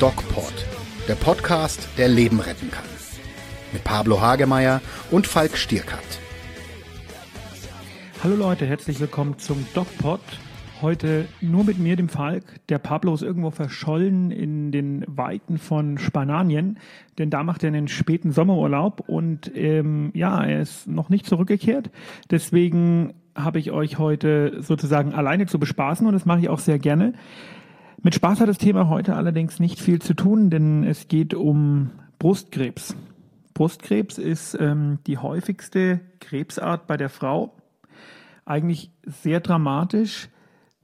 DocPod, der Podcast, der Leben retten kann. Mit Pablo Hagemeyer und Falk Stierkat. Hallo Leute, herzlich willkommen zum DocPod. Heute nur mit mir, dem Falk. Der Pablo ist irgendwo verschollen in den Weiten von Spanien, denn da macht er einen späten Sommerurlaub und ähm, ja, er ist noch nicht zurückgekehrt. Deswegen habe ich euch heute sozusagen alleine zu bespaßen und das mache ich auch sehr gerne. Mit Spaß hat das Thema heute allerdings nicht viel zu tun, denn es geht um Brustkrebs. Brustkrebs ist ähm, die häufigste Krebsart bei der Frau. Eigentlich sehr dramatisch.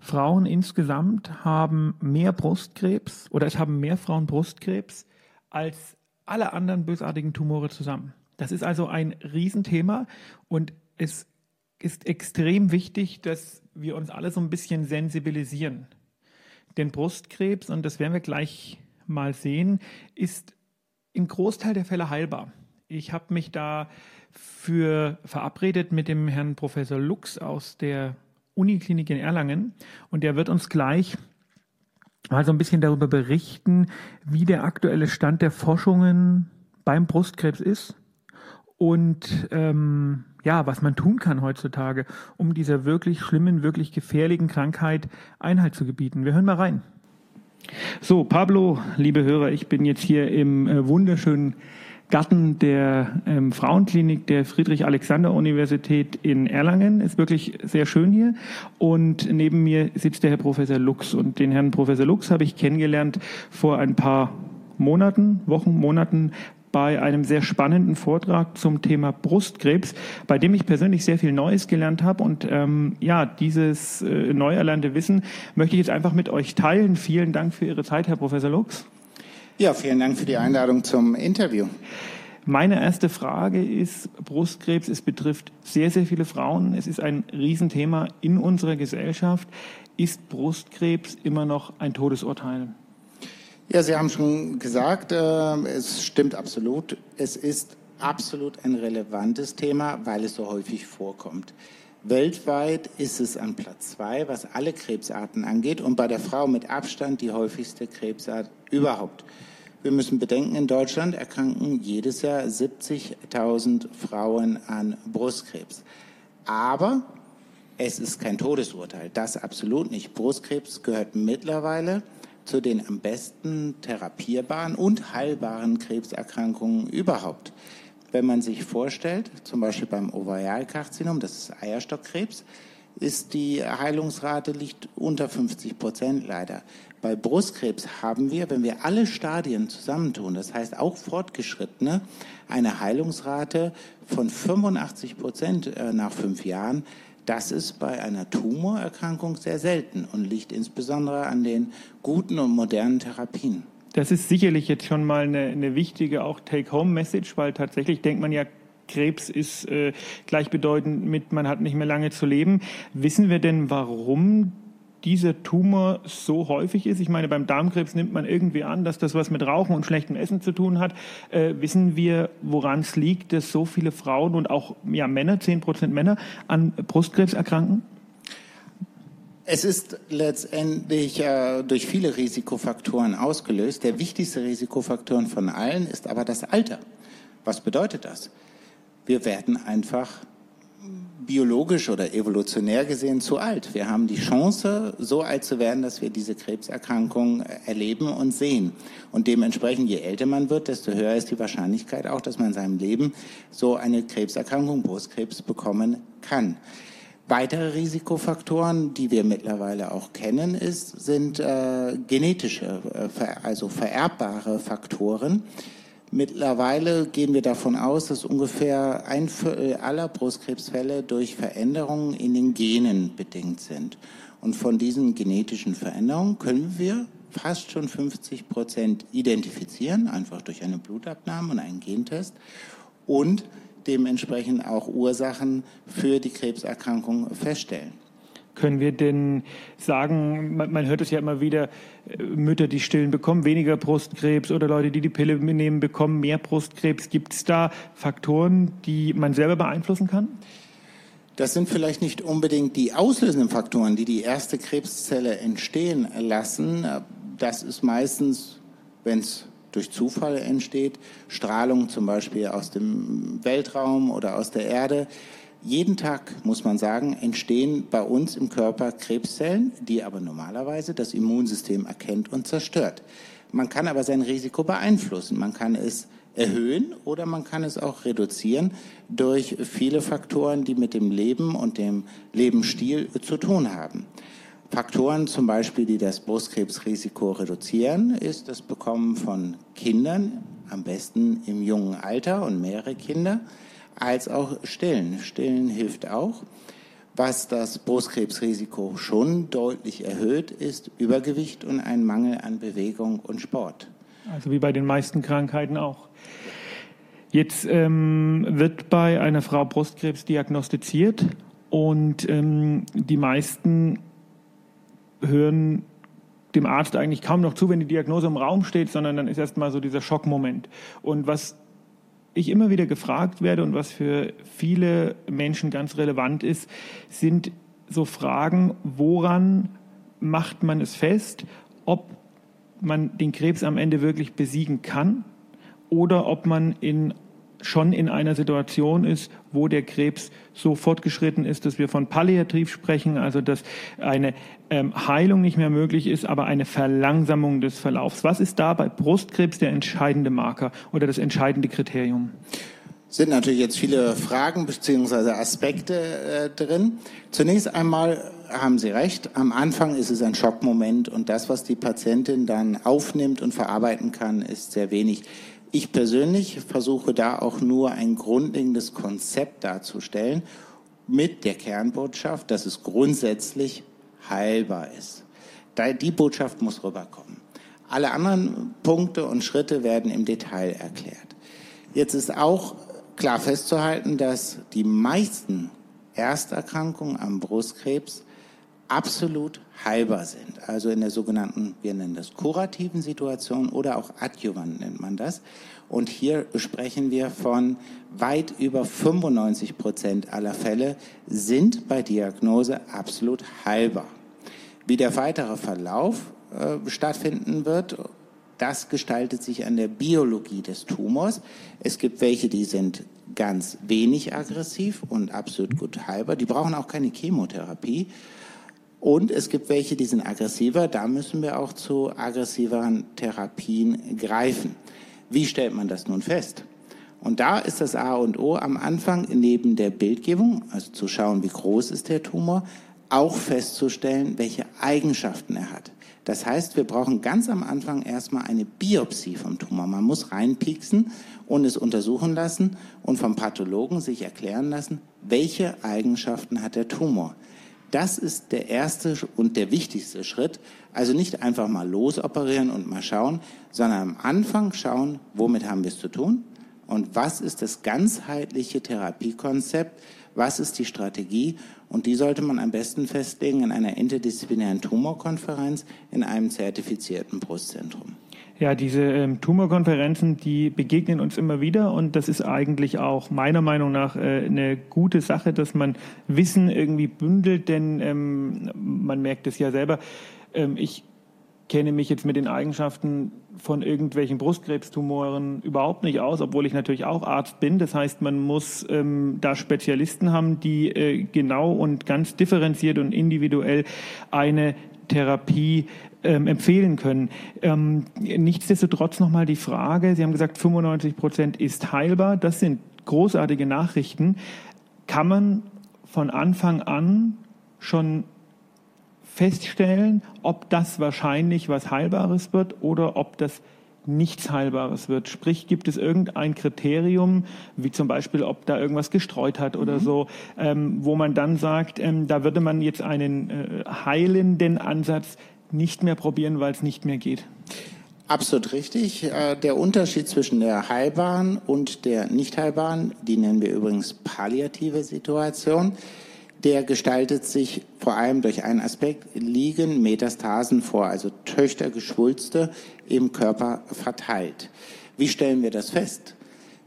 Frauen insgesamt haben mehr Brustkrebs oder es haben mehr Frauen Brustkrebs als alle anderen bösartigen Tumore zusammen. Das ist also ein Riesenthema und es ist extrem wichtig, dass wir uns alle so ein bisschen sensibilisieren. Denn Brustkrebs, und das werden wir gleich mal sehen, ist im Großteil der Fälle heilbar. Ich habe mich da für verabredet mit dem Herrn Professor Lux aus der Uniklinik in Erlangen und der wird uns gleich mal so ein bisschen darüber berichten, wie der aktuelle Stand der Forschungen beim Brustkrebs ist und ähm, ja, was man tun kann heutzutage, um dieser wirklich schlimmen, wirklich gefährlichen Krankheit Einhalt zu gebieten. Wir hören mal rein. So, Pablo, liebe Hörer, ich bin jetzt hier im äh, wunderschönen Garten der ähm, Frauenklinik der Friedrich-Alexander-Universität in Erlangen. Ist wirklich sehr schön hier. Und neben mir sitzt der Herr Professor Lux. Und den Herrn Professor Lux habe ich kennengelernt vor ein paar Monaten, Wochen, Monaten bei einem sehr spannenden Vortrag zum Thema Brustkrebs, bei dem ich persönlich sehr viel Neues gelernt habe. Und ähm, ja, dieses äh, neu erlernte Wissen möchte ich jetzt einfach mit euch teilen. Vielen Dank für Ihre Zeit, Herr Professor Lux. Ja, vielen Dank für die Einladung zum Interview. Meine erste Frage ist Brustkrebs. Es betrifft sehr, sehr viele Frauen. Es ist ein Riesenthema in unserer Gesellschaft. Ist Brustkrebs immer noch ein Todesurteil? Ja, Sie haben schon gesagt, äh, es stimmt absolut. Es ist absolut ein relevantes Thema, weil es so häufig vorkommt. Weltweit ist es an Platz zwei, was alle Krebsarten angeht und bei der Frau mit Abstand die häufigste Krebsart überhaupt. Wir müssen bedenken, in Deutschland erkranken jedes Jahr 70.000 Frauen an Brustkrebs. Aber es ist kein Todesurteil, das absolut nicht. Brustkrebs gehört mittlerweile zu den am besten therapierbaren und heilbaren Krebserkrankungen überhaupt. Wenn man sich vorstellt, zum Beispiel beim Ovarialkarzinom, das ist Eierstockkrebs, ist die Heilungsrate liegt unter 50 Prozent leider. Bei Brustkrebs haben wir, wenn wir alle Stadien zusammentun, das heißt auch fortgeschrittene, eine Heilungsrate von 85 Prozent äh, nach fünf Jahren. Das ist bei einer Tumorerkrankung sehr selten und liegt insbesondere an den guten und modernen Therapien. Das ist sicherlich jetzt schon mal eine, eine wichtige auch Take-Home-Message, weil tatsächlich denkt man ja, Krebs ist äh, gleichbedeutend mit, man hat nicht mehr lange zu leben. Wissen wir denn, warum dieser Tumor so häufig ist. Ich meine, beim Darmkrebs nimmt man irgendwie an, dass das was mit Rauchen und schlechtem Essen zu tun hat. Äh, wissen wir, woran es liegt, dass so viele Frauen und auch ja, Männer, zehn Prozent Männer, an Brustkrebs erkranken? Es ist letztendlich äh, durch viele Risikofaktoren ausgelöst. Der wichtigste Risikofaktor von allen ist aber das Alter. Was bedeutet das? Wir werden einfach biologisch oder evolutionär gesehen zu alt. Wir haben die Chance, so alt zu werden, dass wir diese Krebserkrankung erleben und sehen. Und dementsprechend, je älter man wird, desto höher ist die Wahrscheinlichkeit auch, dass man in seinem Leben so eine Krebserkrankung, Brustkrebs, bekommen kann. Weitere Risikofaktoren, die wir mittlerweile auch kennen, ist, sind äh, genetische, äh, also vererbbare Faktoren. Mittlerweile gehen wir davon aus, dass ungefähr ein Viertel aller Brustkrebsfälle durch Veränderungen in den Genen bedingt sind. Und von diesen genetischen Veränderungen können wir fast schon 50 Prozent identifizieren, einfach durch eine Blutabnahme und einen Gentest und dementsprechend auch Ursachen für die Krebserkrankung feststellen. Können wir denn sagen, man, man hört es ja immer wieder, äh, Mütter, die stillen, bekommen weniger Brustkrebs oder Leute, die die Pille nehmen, bekommen mehr Brustkrebs. Gibt es da Faktoren, die man selber beeinflussen kann? Das sind vielleicht nicht unbedingt die auslösenden Faktoren, die die erste Krebszelle entstehen lassen. Das ist meistens wenn es durch Zufall entsteht, Strahlung zum Beispiel aus dem Weltraum oder aus der Erde. Jeden Tag, muss man sagen, entstehen bei uns im Körper Krebszellen, die aber normalerweise das Immunsystem erkennt und zerstört. Man kann aber sein Risiko beeinflussen. Man kann es erhöhen oder man kann es auch reduzieren durch viele Faktoren, die mit dem Leben und dem Lebensstil zu tun haben. Faktoren zum Beispiel, die das Brustkrebsrisiko reduzieren, ist das Bekommen von Kindern, am besten im jungen Alter und mehrere Kinder, als auch Stillen. Stillen hilft auch. Was das Brustkrebsrisiko schon deutlich erhöht, ist Übergewicht und ein Mangel an Bewegung und Sport. Also wie bei den meisten Krankheiten auch. Jetzt ähm, wird bei einer Frau Brustkrebs diagnostiziert und ähm, die meisten hören dem Arzt eigentlich kaum noch zu, wenn die Diagnose im Raum steht, sondern dann ist erstmal so dieser Schockmoment. Und was ich immer wieder gefragt werde und was für viele Menschen ganz relevant ist, sind so Fragen, woran macht man es fest, ob man den Krebs am Ende wirklich besiegen kann oder ob man in schon in einer Situation ist, wo der Krebs so fortgeschritten ist, dass wir von Palliativ sprechen, also dass eine ähm, Heilung nicht mehr möglich ist, aber eine Verlangsamung des Verlaufs. Was ist da bei Brustkrebs der entscheidende Marker oder das entscheidende Kriterium? sind natürlich jetzt viele Fragen bzw. Aspekte äh, drin. Zunächst einmal haben Sie recht, am Anfang ist es ein Schockmoment und das, was die Patientin dann aufnimmt und verarbeiten kann, ist sehr wenig. Ich persönlich versuche da auch nur ein grundlegendes Konzept darzustellen mit der Kernbotschaft, dass es grundsätzlich heilbar ist. Die Botschaft muss rüberkommen. Alle anderen Punkte und Schritte werden im Detail erklärt. Jetzt ist auch klar festzuhalten, dass die meisten Ersterkrankungen am Brustkrebs absolut heilbar sind. Also in der sogenannten, wir nennen das kurativen Situation oder auch adjuvant nennt man das. Und hier sprechen wir von weit über 95 Prozent aller Fälle sind bei Diagnose absolut heilbar. Wie der weitere Verlauf äh, stattfinden wird, das gestaltet sich an der Biologie des Tumors. Es gibt welche, die sind ganz wenig aggressiv und absolut gut heilbar. Die brauchen auch keine Chemotherapie. Und es gibt welche, die sind aggressiver. Da müssen wir auch zu aggressiveren Therapien greifen. Wie stellt man das nun fest? Und da ist das A und O am Anfang neben der Bildgebung, also zu schauen, wie groß ist der Tumor, auch festzustellen, welche Eigenschaften er hat. Das heißt, wir brauchen ganz am Anfang erstmal eine Biopsie vom Tumor. Man muss reinpieksen und es untersuchen lassen und vom Pathologen sich erklären lassen, welche Eigenschaften hat der Tumor. Das ist der erste und der wichtigste Schritt. Also nicht einfach mal losoperieren und mal schauen, sondern am Anfang schauen, womit haben wir es zu tun und was ist das ganzheitliche Therapiekonzept, was ist die Strategie und die sollte man am besten festlegen in einer interdisziplinären Tumorkonferenz in einem zertifizierten Brustzentrum. Ja, diese ähm, Tumorkonferenzen, die begegnen uns immer wieder und das ist eigentlich auch meiner Meinung nach äh, eine gute Sache, dass man Wissen irgendwie bündelt, denn ähm, man merkt es ja selber. Ähm, ich kenne mich jetzt mit den Eigenschaften von irgendwelchen Brustkrebstumoren überhaupt nicht aus, obwohl ich natürlich auch Arzt bin. Das heißt, man muss ähm, da Spezialisten haben, die äh, genau und ganz differenziert und individuell eine Therapie ähm, empfehlen können. Ähm, nichtsdestotrotz nochmal die Frage, Sie haben gesagt, 95 Prozent ist heilbar. Das sind großartige Nachrichten. Kann man von Anfang an schon feststellen, ob das wahrscheinlich was Heilbares wird oder ob das nichts Heilbares wird. Sprich, gibt es irgendein Kriterium, wie zum Beispiel, ob da irgendwas gestreut hat oder mhm. so, ähm, wo man dann sagt, ähm, da würde man jetzt einen äh, heilenden Ansatz nicht mehr probieren, weil es nicht mehr geht. Absolut richtig. Äh, der Unterschied zwischen der heilbaren und der nicht heilbaren, die nennen wir übrigens palliative Situation, der gestaltet sich vor allem durch einen Aspekt, liegen Metastasen vor, also Töchtergeschwulste im Körper verteilt. Wie stellen wir das fest?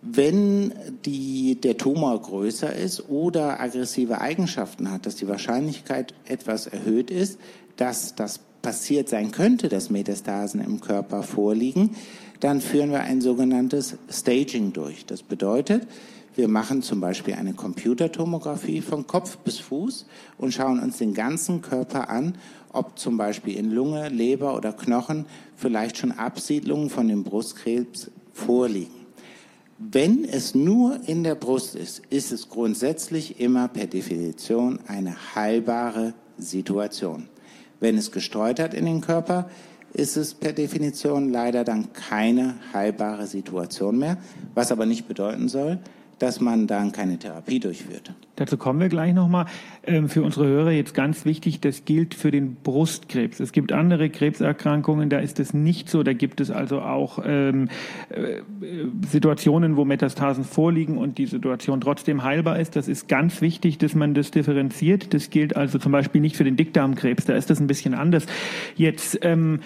Wenn die, der Tumor größer ist oder aggressive Eigenschaften hat, dass die Wahrscheinlichkeit etwas erhöht ist, dass das passiert sein könnte, dass Metastasen im Körper vorliegen, dann führen wir ein sogenanntes Staging durch. Das bedeutet, wir machen zum Beispiel eine Computertomographie von Kopf bis Fuß und schauen uns den ganzen Körper an, ob zum Beispiel in Lunge, Leber oder Knochen vielleicht schon Absiedlungen von dem Brustkrebs vorliegen. Wenn es nur in der Brust ist, ist es grundsätzlich immer per Definition eine heilbare Situation. Wenn es gestreut hat in den Körper, ist es per Definition leider dann keine heilbare Situation mehr, was aber nicht bedeuten soll, dass man dann keine Therapie durchführt. Dazu kommen wir gleich nochmal. Ähm, für unsere Hörer jetzt ganz wichtig, das gilt für den Brustkrebs. Es gibt andere Krebserkrankungen, da ist es nicht so. Da gibt es also auch ähm, äh, Situationen, wo Metastasen vorliegen und die Situation trotzdem heilbar ist. Das ist ganz wichtig, dass man das differenziert. Das gilt also zum Beispiel nicht für den Dickdarmkrebs. Da ist das ein bisschen anders. Jetzt ähm,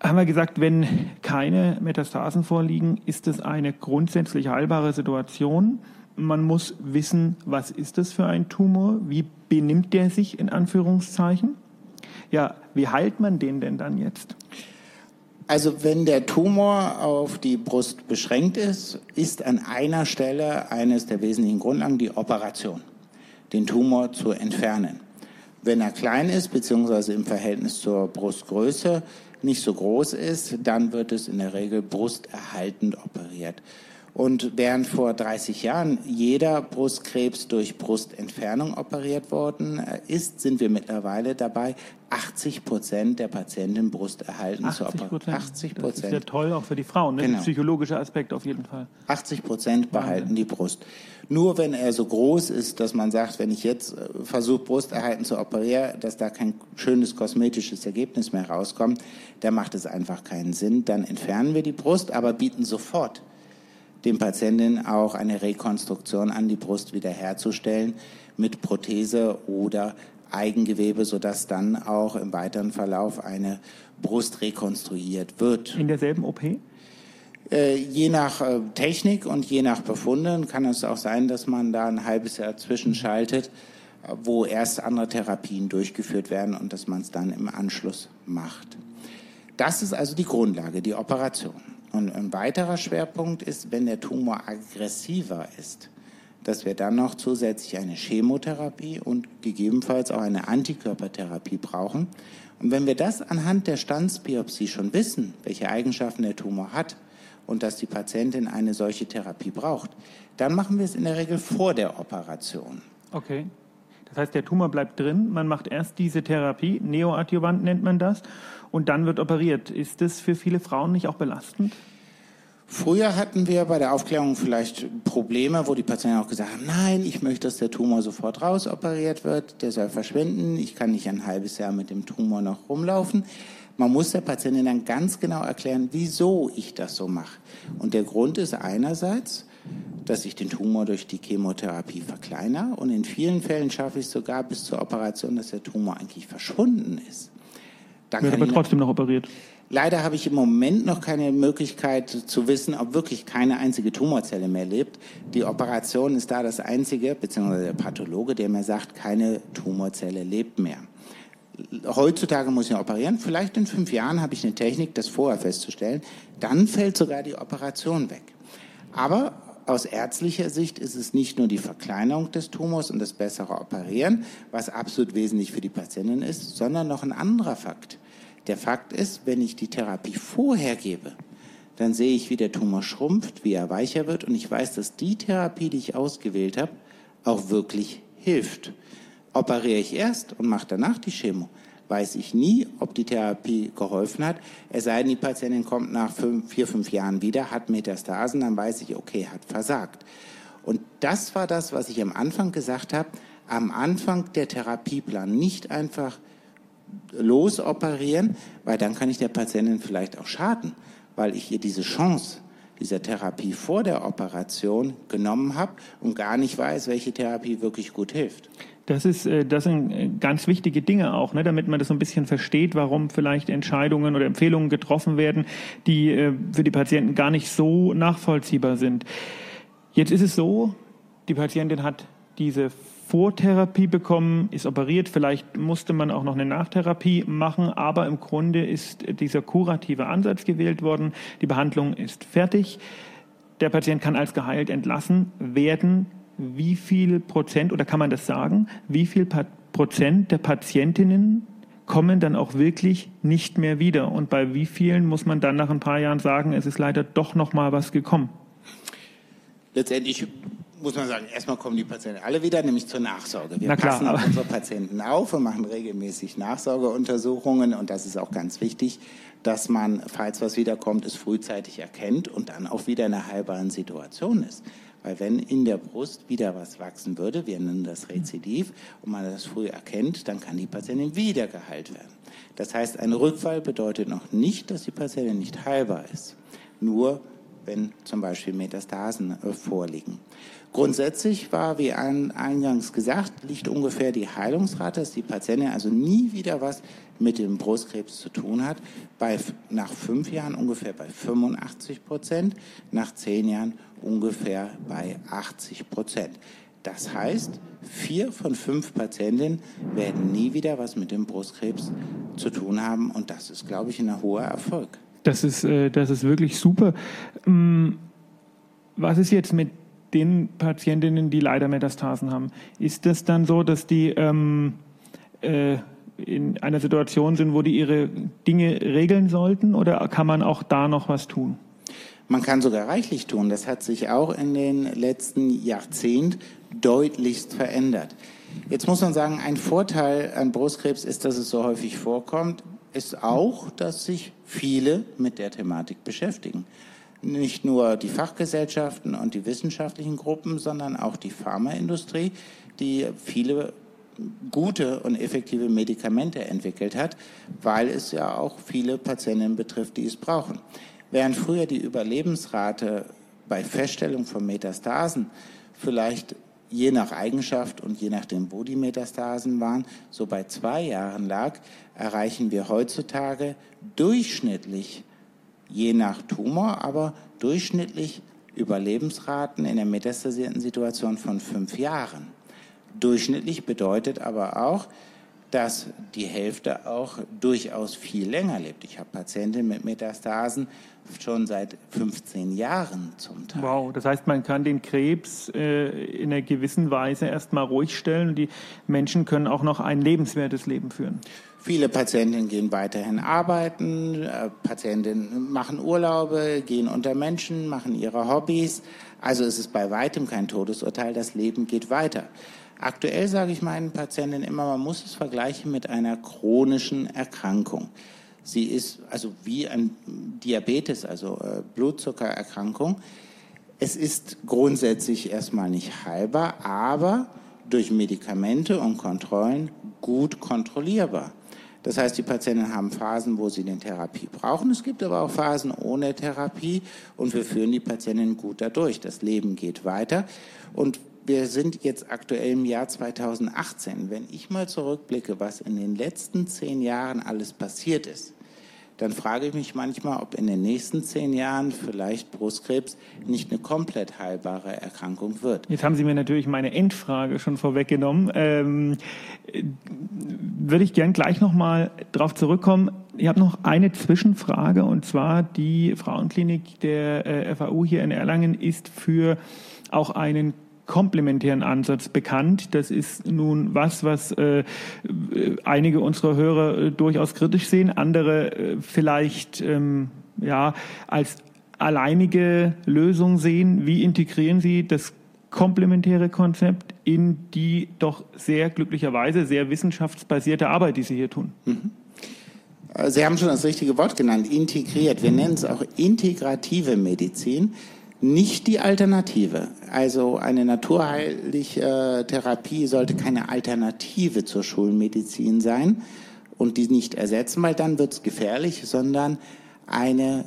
haben wir gesagt, wenn keine Metastasen vorliegen, ist es eine grundsätzlich heilbare Situation. Man muss wissen, was ist das für ein Tumor? Wie benimmt der sich in Anführungszeichen? Ja, wie heilt man den denn dann jetzt? Also wenn der Tumor auf die Brust beschränkt ist, ist an einer Stelle eines der wesentlichen Grundlagen die Operation, den Tumor zu entfernen. Wenn er klein ist, beziehungsweise im Verhältnis zur Brustgröße, nicht so groß ist, dann wird es in der Regel brusterhaltend operiert. Und während vor 30 Jahren jeder Brustkrebs durch Brustentfernung operiert worden ist, sind wir mittlerweile dabei, 80 Prozent der Patienten brusterhalten zu operieren. 80 Prozent. Das ist ja toll, auch für die Frauen. Ne? Genau. Psychologischer Aspekt auf jeden Fall. 80 Prozent behalten die Brust. Nur wenn er so groß ist, dass man sagt, wenn ich jetzt äh, versuche, Brusterhalten zu operieren, dass da kein schönes kosmetisches Ergebnis mehr rauskommt, dann macht es einfach keinen Sinn. Dann entfernen wir die Brust, aber bieten sofort dem Patienten auch eine Rekonstruktion an die Brust wiederherzustellen mit Prothese oder Eigengewebe, sodass dann auch im weiteren Verlauf eine Brust rekonstruiert wird. In derselben OP? Äh, je nach äh, Technik und je nach Befunden kann es auch sein, dass man da ein halbes Jahr zwischenschaltet, wo erst andere Therapien durchgeführt werden und dass man es dann im Anschluss macht. Das ist also die Grundlage, die Operation. Und ein weiterer Schwerpunkt ist, wenn der Tumor aggressiver ist, dass wir dann noch zusätzlich eine Chemotherapie und gegebenenfalls auch eine Antikörpertherapie brauchen. Und wenn wir das anhand der Standsbiopsie schon wissen, welche Eigenschaften der Tumor hat und dass die Patientin eine solche Therapie braucht, dann machen wir es in der Regel vor der Operation. Okay. Das heißt, der Tumor bleibt drin, man macht erst diese Therapie, Neoadjuvant nennt man das, und dann wird operiert. Ist das für viele Frauen nicht auch belastend? Früher hatten wir bei der Aufklärung vielleicht Probleme, wo die Patienten auch gesagt haben, nein, ich möchte, dass der Tumor sofort rausoperiert wird, der soll verschwinden, ich kann nicht ein halbes Jahr mit dem Tumor noch rumlaufen. Man muss der Patientin dann ganz genau erklären, wieso ich das so mache. Und der Grund ist einerseits, dass ich den Tumor durch die Chemotherapie verkleinere und in vielen Fällen schaffe ich es sogar bis zur Operation, dass der Tumor eigentlich verschwunden ist. Dann Wird aber trotzdem noch operiert. Leider habe ich im Moment noch keine Möglichkeit zu wissen, ob wirklich keine einzige Tumorzelle mehr lebt. Die Operation ist da das einzige, beziehungsweise der Pathologe, der mir sagt, keine Tumorzelle lebt mehr. Heutzutage muss ich operieren. Vielleicht in fünf Jahren habe ich eine Technik, das vorher festzustellen. Dann fällt sogar die Operation weg. Aber aus ärztlicher Sicht ist es nicht nur die Verkleinerung des Tumors und das bessere Operieren, was absolut wesentlich für die Patientin ist, sondern noch ein anderer Fakt. Der Fakt ist, wenn ich die Therapie vorher gebe, dann sehe ich, wie der Tumor schrumpft, wie er weicher wird und ich weiß, dass die Therapie, die ich ausgewählt habe, auch wirklich hilft. Operiere ich erst und mache danach die Chemo, weiß ich nie, ob die Therapie geholfen hat. Es sei denn, die Patientin kommt nach fünf, vier, fünf Jahren wieder, hat Metastasen, dann weiß ich, okay, hat versagt. Und das war das, was ich am Anfang gesagt habe. Am Anfang der Therapieplan nicht einfach losoperieren, weil dann kann ich der Patientin vielleicht auch schaden, weil ich ihr diese Chance dieser Therapie vor der Operation genommen habe und gar nicht weiß, welche Therapie wirklich gut hilft. Das ist, äh, das sind äh, ganz wichtige Dinge auch, ne, damit man das so ein bisschen versteht, warum vielleicht Entscheidungen oder Empfehlungen getroffen werden, die äh, für die Patienten gar nicht so nachvollziehbar sind. Jetzt ist es so, die Patientin hat diese Vortherapie bekommen, ist operiert, vielleicht musste man auch noch eine Nachtherapie machen, aber im Grunde ist dieser kurative Ansatz gewählt worden, die Behandlung ist fertig, der Patient kann als geheilt entlassen werden wie viel Prozent, oder kann man das sagen, wie viel Prozent der Patientinnen kommen dann auch wirklich nicht mehr wieder? Und bei wie vielen muss man dann nach ein paar Jahren sagen, es ist leider doch noch mal was gekommen? Letztendlich muss man sagen, erstmal kommen die Patienten alle wieder, nämlich zur Nachsorge. Wir Na klar, passen auf unsere Patienten auf und machen regelmäßig Nachsorgeuntersuchungen und das ist auch ganz wichtig, dass man, falls was wiederkommt, es frühzeitig erkennt und dann auch wieder in einer heilbaren Situation ist. Weil wenn in der Brust wieder was wachsen würde, wir nennen das Rezidiv, und man das früh erkennt, dann kann die Patientin wieder geheilt werden. Das heißt, ein Rückfall bedeutet noch nicht, dass die Patientin nicht heilbar ist. Nur wenn zum Beispiel Metastasen äh, vorliegen. Grundsätzlich war, wie eingangs gesagt, liegt ungefähr die Heilungsrate, dass die Patientin also nie wieder was mit dem Brustkrebs zu tun hat, bei, nach fünf Jahren ungefähr bei 85 Prozent, nach zehn Jahren ungefähr bei 80 Prozent. Das heißt, vier von fünf Patientinnen werden nie wieder was mit dem Brustkrebs zu tun haben und das ist, glaube ich, ein hoher Erfolg. Das ist, äh, das ist wirklich super. Ähm, was ist jetzt mit den Patientinnen, die leider Metastasen haben? Ist das dann so, dass die ähm, äh, in einer Situation sind, wo die ihre Dinge regeln sollten oder kann man auch da noch was tun? Man kann sogar reichlich tun. Das hat sich auch in den letzten Jahrzehnten deutlichst verändert. Jetzt muss man sagen, ein Vorteil an Brustkrebs ist, dass es so häufig vorkommt, ist auch, dass sich viele mit der Thematik beschäftigen. Nicht nur die Fachgesellschaften und die wissenschaftlichen Gruppen, sondern auch die Pharmaindustrie, die viele gute und effektive Medikamente entwickelt hat, weil es ja auch viele Patienten betrifft, die es brauchen. Während früher die Überlebensrate bei Feststellung von Metastasen vielleicht je nach Eigenschaft und je nachdem, wo die Metastasen waren, so bei zwei Jahren lag, erreichen wir heutzutage durchschnittlich, je nach Tumor, aber durchschnittlich Überlebensraten in der metastasierten Situation von fünf Jahren. Durchschnittlich bedeutet aber auch, dass die Hälfte auch durchaus viel länger lebt. Ich habe Patientinnen mit Metastasen schon seit 15 Jahren zum Teil. Wow, das heißt, man kann den Krebs äh, in einer gewissen Weise erstmal ruhig stellen und die Menschen können auch noch ein lebenswertes Leben führen. Viele Patientinnen gehen weiterhin arbeiten, äh, Patientinnen machen Urlaube, gehen unter Menschen, machen ihre Hobbys. Also es ist bei weitem kein Todesurteil, das Leben geht weiter. Aktuell sage ich meinen Patienten immer, man muss es vergleichen mit einer chronischen Erkrankung. Sie ist also wie ein Diabetes, also äh, Blutzuckererkrankung. Es ist grundsätzlich erstmal nicht heilbar, aber durch Medikamente und Kontrollen gut kontrollierbar. Das heißt, die Patienten haben Phasen, wo sie eine Therapie brauchen. Es gibt aber auch Phasen ohne Therapie und wir führen die Patienten gut dadurch. Das Leben geht weiter und wir sind jetzt aktuell im Jahr 2018. Wenn ich mal zurückblicke, was in den letzten zehn Jahren alles passiert ist, dann frage ich mich manchmal, ob in den nächsten zehn Jahren vielleicht Brustkrebs nicht eine komplett heilbare Erkrankung wird. Jetzt haben Sie mir natürlich meine Endfrage schon vorweggenommen. Ähm, würde ich gern gleich nochmal darauf zurückkommen. Ich habe noch eine Zwischenfrage und zwar die Frauenklinik der äh, FAU hier in Erlangen ist für auch einen komplementären Ansatz bekannt. Das ist nun was, was äh, einige unserer Hörer äh, durchaus kritisch sehen, andere äh, vielleicht ähm, ja als alleinige Lösung sehen. Wie integrieren Sie das komplementäre Konzept in die doch sehr glücklicherweise sehr wissenschaftsbasierte Arbeit, die Sie hier tun? Mhm. Sie haben schon das richtige Wort genannt, integriert. Wir nennen es auch integrative Medizin nicht die Alternative. Also eine naturheilliche Therapie sollte keine Alternative zur Schulmedizin sein und die nicht ersetzen, weil dann wird es gefährlich, sondern eine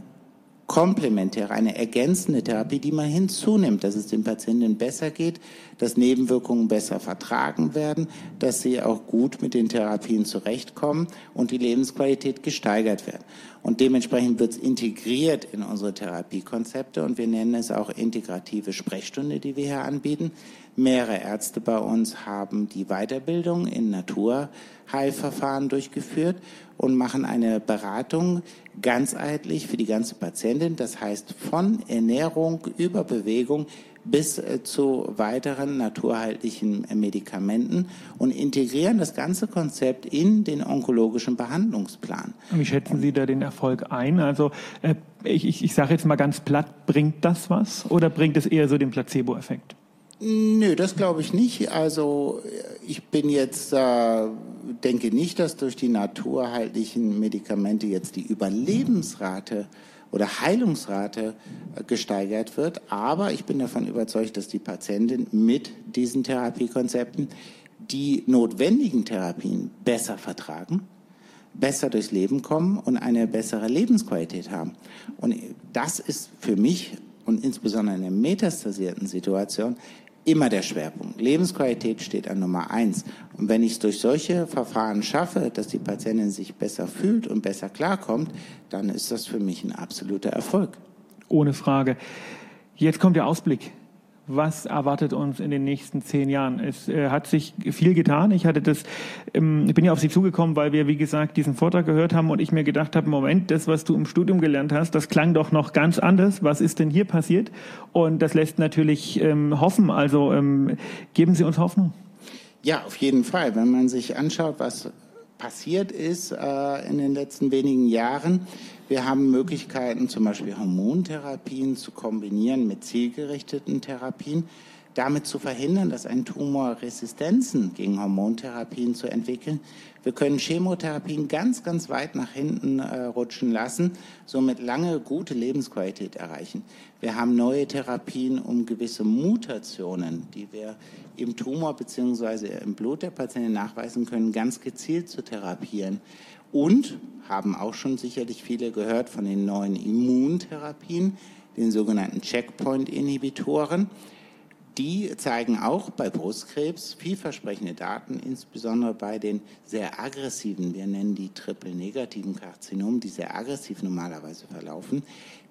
komplementäre, eine ergänzende Therapie, die man hinzunimmt, dass es dem Patienten besser geht, dass Nebenwirkungen besser vertragen werden, dass sie auch gut mit den Therapien zurechtkommen und die Lebensqualität gesteigert wird. Und dementsprechend wird es integriert in unsere Therapiekonzepte und wir nennen es auch integrative Sprechstunde, die wir hier anbieten. Mehrere Ärzte bei uns haben die Weiterbildung in Naturheilverfahren durchgeführt und machen eine Beratung ganzheitlich für die ganze Patientin. Das heißt von Ernährung über Bewegung bis äh, zu weiteren naturheillichen Medikamenten und integrieren das ganze Konzept in den onkologischen Behandlungsplan. Wie schätzen Sie da den Erfolg ein? Also äh, ich, ich, ich sage jetzt mal ganz platt, bringt das was oder bringt es eher so den Placebo-Effekt? Nö, das glaube ich nicht. Also ich bin jetzt, äh, denke nicht, dass durch die naturheillichen Medikamente jetzt die Überlebensrate oder Heilungsrate äh, gesteigert wird. Aber ich bin davon überzeugt, dass die Patientin mit diesen Therapiekonzepten die notwendigen Therapien besser vertragen, besser durchs Leben kommen und eine bessere Lebensqualität haben. Und das ist für mich und insbesondere in der metastasierten Situation immer der Schwerpunkt. Lebensqualität steht an Nummer eins. Und wenn ich es durch solche Verfahren schaffe, dass die Patientin sich besser fühlt und besser klarkommt, dann ist das für mich ein absoluter Erfolg. Ohne Frage. Jetzt kommt der Ausblick was erwartet uns in den nächsten zehn Jahren? Es äh, hat sich viel getan. Ich hatte das, ähm, ich bin ja auf Sie zugekommen, weil wir, wie gesagt, diesen Vortrag gehört haben und ich mir gedacht habe, Moment, das, was du im Studium gelernt hast, das klang doch noch ganz anders. Was ist denn hier passiert? Und das lässt natürlich ähm, hoffen. Also ähm, geben Sie uns Hoffnung. Ja, auf jeden Fall. Wenn man sich anschaut, was passiert ist äh, in den letzten wenigen Jahren, wir haben Möglichkeiten, zum Beispiel Hormontherapien zu kombinieren mit zielgerichteten Therapien, damit zu verhindern, dass ein Tumor Resistenzen gegen Hormontherapien zu entwickeln. Wir können Chemotherapien ganz, ganz weit nach hinten äh, rutschen lassen, somit lange gute Lebensqualität erreichen. Wir haben neue Therapien, um gewisse Mutationen, die wir im Tumor bzw. im Blut der Patienten nachweisen können, ganz gezielt zu therapieren und haben auch schon sicherlich viele gehört von den neuen Immuntherapien, den sogenannten Checkpoint-Inhibitoren. Die zeigen auch bei Brustkrebs vielversprechende Daten, insbesondere bei den sehr aggressiven, wir nennen die triple-negativen Karzinomen, die sehr aggressiv normalerweise verlaufen.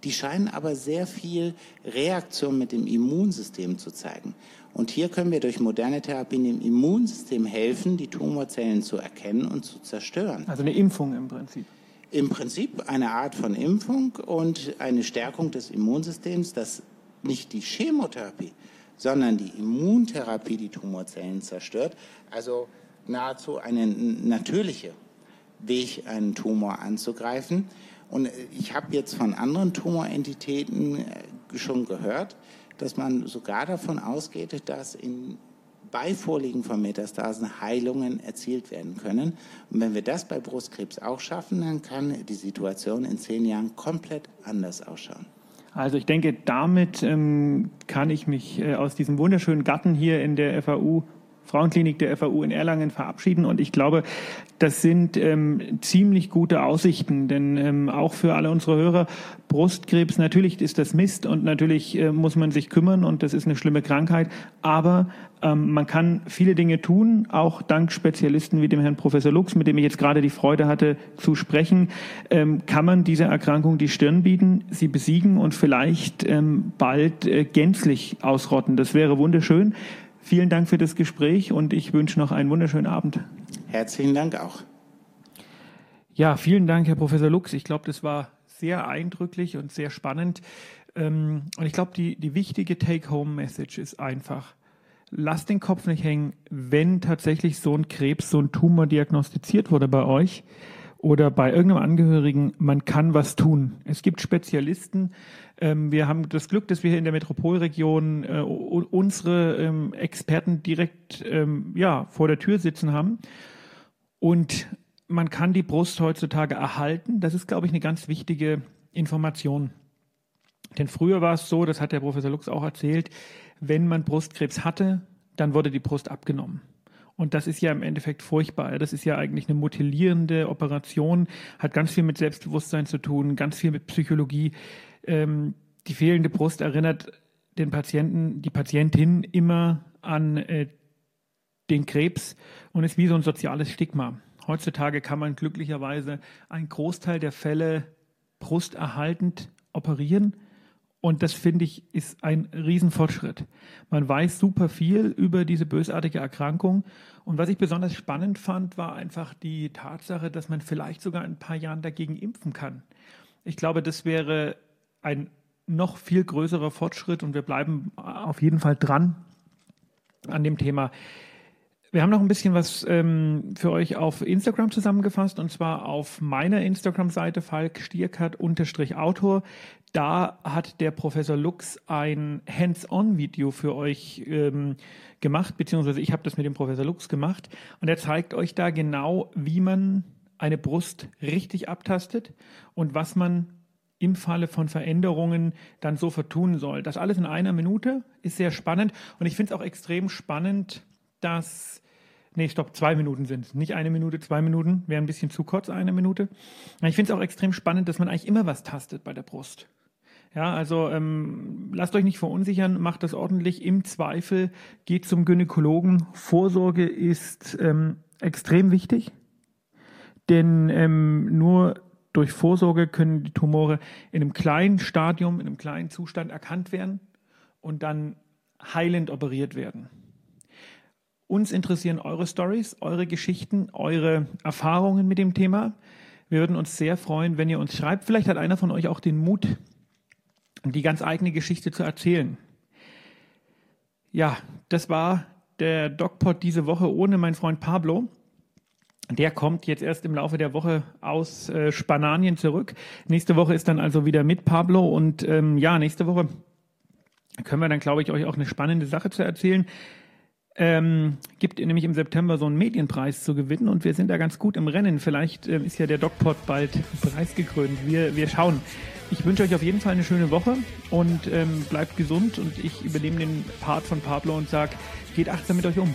Die scheinen aber sehr viel Reaktion mit dem Immunsystem zu zeigen. Und hier können wir durch moderne Therapien dem Immunsystem helfen, die Tumorzellen zu erkennen und zu zerstören. Also eine Impfung im Prinzip. Im Prinzip eine Art von Impfung und eine Stärkung des Immunsystems, dass nicht die Chemotherapie, sondern die Immuntherapie die Tumorzellen zerstört. Also nahezu eine natürliche Weg, einen Tumor anzugreifen. Und ich habe jetzt von anderen Tumorentitäten äh, schon gehört, dass man sogar davon ausgeht, dass in bei Vorliegen von Metastasen Heilungen erzielt werden können. Und wenn wir das bei Brustkrebs auch schaffen, dann kann die Situation in zehn Jahren komplett anders ausschauen. Also ich denke, damit ähm, kann ich mich äh, aus diesem wunderschönen Garten hier in der FAU Frauenklinik der FAU in Erlangen verabschieden. Und ich glaube, das sind ähm, ziemlich gute Aussichten, denn ähm, auch für alle unsere Hörer, Brustkrebs, natürlich ist das Mist und natürlich äh, muss man sich kümmern und das ist eine schlimme Krankheit, aber ähm, man kann viele Dinge tun, auch dank Spezialisten wie dem Herrn Professor Lux, mit dem ich jetzt gerade die Freude hatte zu sprechen, ähm, kann man dieser Erkrankung die Stirn bieten, sie besiegen und vielleicht ähm, bald äh, gänzlich ausrotten. Das wäre wunderschön. Vielen Dank für das Gespräch und ich wünsche noch einen wunderschönen Abend. Herzlichen Dank auch. Ja, vielen Dank, Herr Professor Lux. Ich glaube, das war sehr eindrücklich und sehr spannend. Ähm, und ich glaube, die, die wichtige Take-Home-Message ist einfach, lasst den Kopf nicht hängen, wenn tatsächlich so ein Krebs, so ein Tumor diagnostiziert wurde bei euch oder bei irgendeinem Angehörigen, man kann was tun. Es gibt Spezialisten. Ähm, wir haben das Glück, dass wir hier in der Metropolregion äh, unsere ähm, Experten direkt ähm, ja, vor der Tür sitzen haben. Und man kann die Brust heutzutage erhalten. Das ist, glaube ich, eine ganz wichtige Information. Denn früher war es so, das hat der Professor Lux auch erzählt, wenn man Brustkrebs hatte, dann wurde die Brust abgenommen. Und das ist ja im Endeffekt furchtbar. Das ist ja eigentlich eine mutilierende Operation, hat ganz viel mit Selbstbewusstsein zu tun, ganz viel mit Psychologie. Ähm, die fehlende Brust erinnert den Patienten, die Patientin immer an äh, den Krebs und ist wie so ein soziales Stigma. Heutzutage kann man glücklicherweise einen Großteil der Fälle brusterhaltend operieren. Und das finde ich ist ein Riesenfortschritt. Man weiß super viel über diese bösartige Erkrankung. Und was ich besonders spannend fand, war einfach die Tatsache, dass man vielleicht sogar in ein paar Jahren dagegen impfen kann. Ich glaube, das wäre ein noch viel größerer Fortschritt und wir bleiben auf jeden Fall dran an dem Thema. Wir haben noch ein bisschen was ähm, für euch auf Instagram zusammengefasst und zwar auf meiner Instagram-Seite Falk Stierkart-Autor. Da hat der Professor Lux ein Hands-on-Video für euch ähm, gemacht, beziehungsweise ich habe das mit dem Professor Lux gemacht und er zeigt euch da genau, wie man eine Brust richtig abtastet und was man im Falle von Veränderungen dann so vertun soll. Das alles in einer Minute ist sehr spannend und ich finde es auch extrem spannend, dass Nee, stopp, zwei Minuten sind es. Nicht eine Minute, zwei Minuten. Wäre ein bisschen zu kurz, eine Minute. Ich finde es auch extrem spannend, dass man eigentlich immer was tastet bei der Brust. Ja, also ähm, lasst euch nicht verunsichern, macht das ordentlich. Im Zweifel geht zum Gynäkologen. Vorsorge ist ähm, extrem wichtig, denn ähm, nur durch Vorsorge können die Tumore in einem kleinen Stadium, in einem kleinen Zustand erkannt werden und dann heilend operiert werden. Uns interessieren eure Stories, eure Geschichten, eure Erfahrungen mit dem Thema. Wir würden uns sehr freuen, wenn ihr uns schreibt. Vielleicht hat einer von euch auch den Mut, die ganz eigene Geschichte zu erzählen. Ja, das war der DocPod diese Woche ohne meinen Freund Pablo. Der kommt jetzt erst im Laufe der Woche aus äh, Spanien zurück. Nächste Woche ist dann also wieder mit Pablo und ähm, ja, nächste Woche können wir dann, glaube ich, euch auch eine spannende Sache zu erzählen. Ähm, gibt nämlich im September so einen Medienpreis zu gewinnen und wir sind da ganz gut im Rennen. Vielleicht äh, ist ja der DocPod bald preisgekrönt. Wir, wir schauen. Ich wünsche euch auf jeden Fall eine schöne Woche und ähm, bleibt gesund und ich übernehme den Part von Pablo und sage, geht achtsam mit euch um.